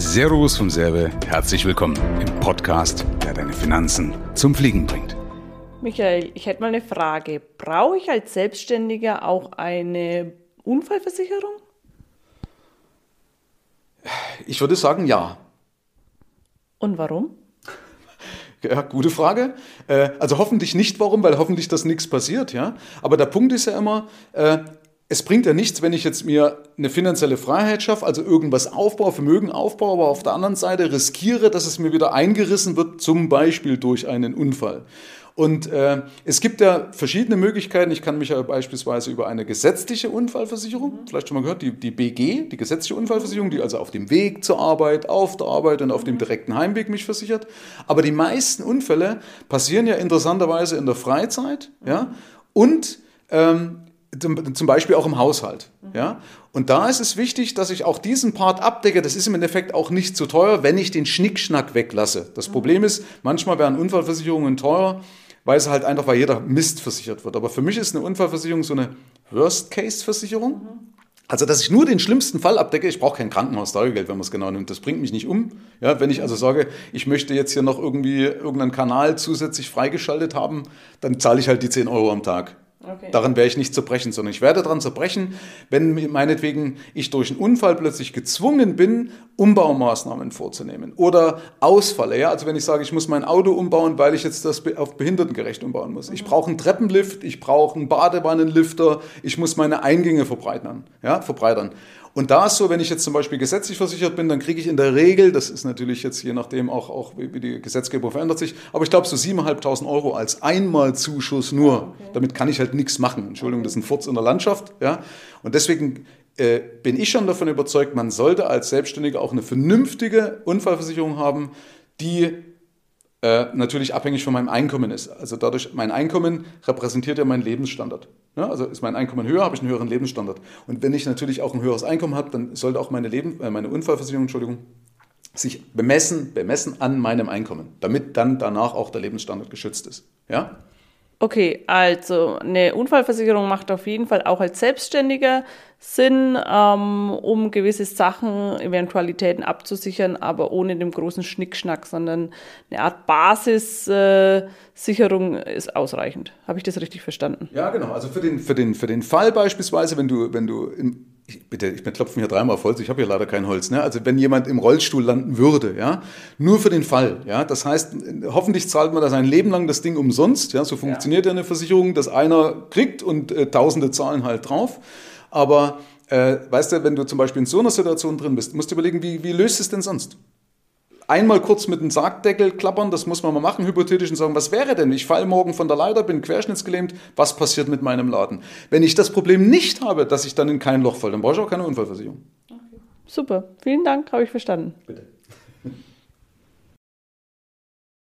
Servus vom Serbe, herzlich willkommen im Podcast, der deine Finanzen zum Fliegen bringt. Michael, ich hätte mal eine Frage. Brauche ich als Selbstständiger auch eine Unfallversicherung? Ich würde sagen, ja. Und warum? Ja, gute Frage. Äh, also hoffentlich nicht warum, weil hoffentlich dass nichts passiert, ja. Aber der Punkt ist ja immer, äh, es bringt ja nichts, wenn ich jetzt mir eine finanzielle Freiheit schaffe, also irgendwas aufbaue, Vermögen aufbaue, aber auf der anderen Seite riskiere, dass es mir wieder eingerissen wird, zum Beispiel durch einen Unfall. Und äh, es gibt ja verschiedene Möglichkeiten. Ich kann mich ja beispielsweise über eine gesetzliche Unfallversicherung, mhm. vielleicht schon mal gehört, die, die BG, die gesetzliche Unfallversicherung, die also auf dem Weg zur Arbeit, auf der Arbeit und auf dem direkten Heimweg mich versichert. Aber die meisten Unfälle passieren ja interessanterweise in der Freizeit, ja, und ähm, zum Beispiel auch im Haushalt. Ja? Und da ist es wichtig, dass ich auch diesen Part abdecke. Das ist im Endeffekt auch nicht zu teuer, wenn ich den Schnickschnack weglasse. Das Problem ist, manchmal werden Unfallversicherungen teuer weil es halt einfach, weil jeder Mist versichert wird. Aber für mich ist eine Unfallversicherung so eine Worst-Case-Versicherung. Mhm. Also, dass ich nur den schlimmsten Fall abdecke, ich brauche kein Krankenhaus-Taugegeld, wenn man es genau nimmt. Das bringt mich nicht um. Ja, wenn ich also sage, ich möchte jetzt hier noch irgendwie irgendeinen Kanal zusätzlich freigeschaltet haben, dann zahle ich halt die 10 Euro am Tag. Okay. Daran wäre ich nicht zerbrechen, sondern ich werde daran zerbrechen, wenn meinetwegen ich durch einen Unfall plötzlich gezwungen bin, Umbaumaßnahmen vorzunehmen oder Ausfalle. Ja? Also wenn ich sage, ich muss mein Auto umbauen, weil ich jetzt das auf behindertengerecht umbauen muss. Ich mhm. brauche einen Treppenlift, ich brauche einen Badewannenlifter, ich muss meine Eingänge verbreitern. Ja? verbreitern. Und da ist so, wenn ich jetzt zum Beispiel gesetzlich versichert bin, dann kriege ich in der Regel, das ist natürlich jetzt je nachdem auch, auch wie die Gesetzgebung verändert sich, aber ich glaube so 7.500 Euro als Einmalzuschuss nur. Okay. Damit kann ich halt nichts machen. Entschuldigung, das ist ein Furz in der Landschaft. Ja? Und deswegen äh, bin ich schon davon überzeugt, man sollte als Selbstständiger auch eine vernünftige Unfallversicherung haben, die äh, natürlich abhängig von meinem Einkommen ist. Also dadurch, mein Einkommen repräsentiert ja meinen Lebensstandard. Ja, also ist mein Einkommen höher, habe ich einen höheren Lebensstandard. Und wenn ich natürlich auch ein höheres Einkommen habe, dann sollte auch meine, Leben, äh, meine Unfallversicherung, Entschuldigung, sich bemessen, bemessen an meinem Einkommen, damit dann danach auch der Lebensstandard geschützt ist. Ja? Okay, also eine Unfallversicherung macht auf jeden Fall auch als Selbstständiger Sinn, ähm, um gewisse Sachen, Eventualitäten abzusichern, aber ohne den großen Schnickschnack, sondern eine Art Basissicherung äh, ist ausreichend. Habe ich das richtig verstanden? Ja, genau. Also für den, für den, für den Fall beispielsweise, wenn du, wenn du im ich, bitte, ich klopfe hier dreimal auf Holz, ich habe hier leider kein Holz. Ne? Also wenn jemand im Rollstuhl landen würde, ja, nur für den Fall, ja, das heißt, hoffentlich zahlt man das ein Leben lang das Ding umsonst, ja, so funktioniert ja, ja eine Versicherung, dass einer kriegt und äh, Tausende zahlen halt drauf. Aber äh, weißt du, wenn du zum Beispiel in so einer Situation drin bist, musst du überlegen, wie, wie löst es denn sonst? einmal kurz mit dem Sargdeckel klappern, das muss man mal machen, hypothetisch und sagen, was wäre denn? Ich falle morgen von der Leiter, bin querschnittsgelähmt, was passiert mit meinem Laden? Wenn ich das Problem nicht habe, dass ich dann in kein Loch falle, dann brauche ich auch keine Unfallversicherung. Okay. Super, vielen Dank, habe ich verstanden. Bitte.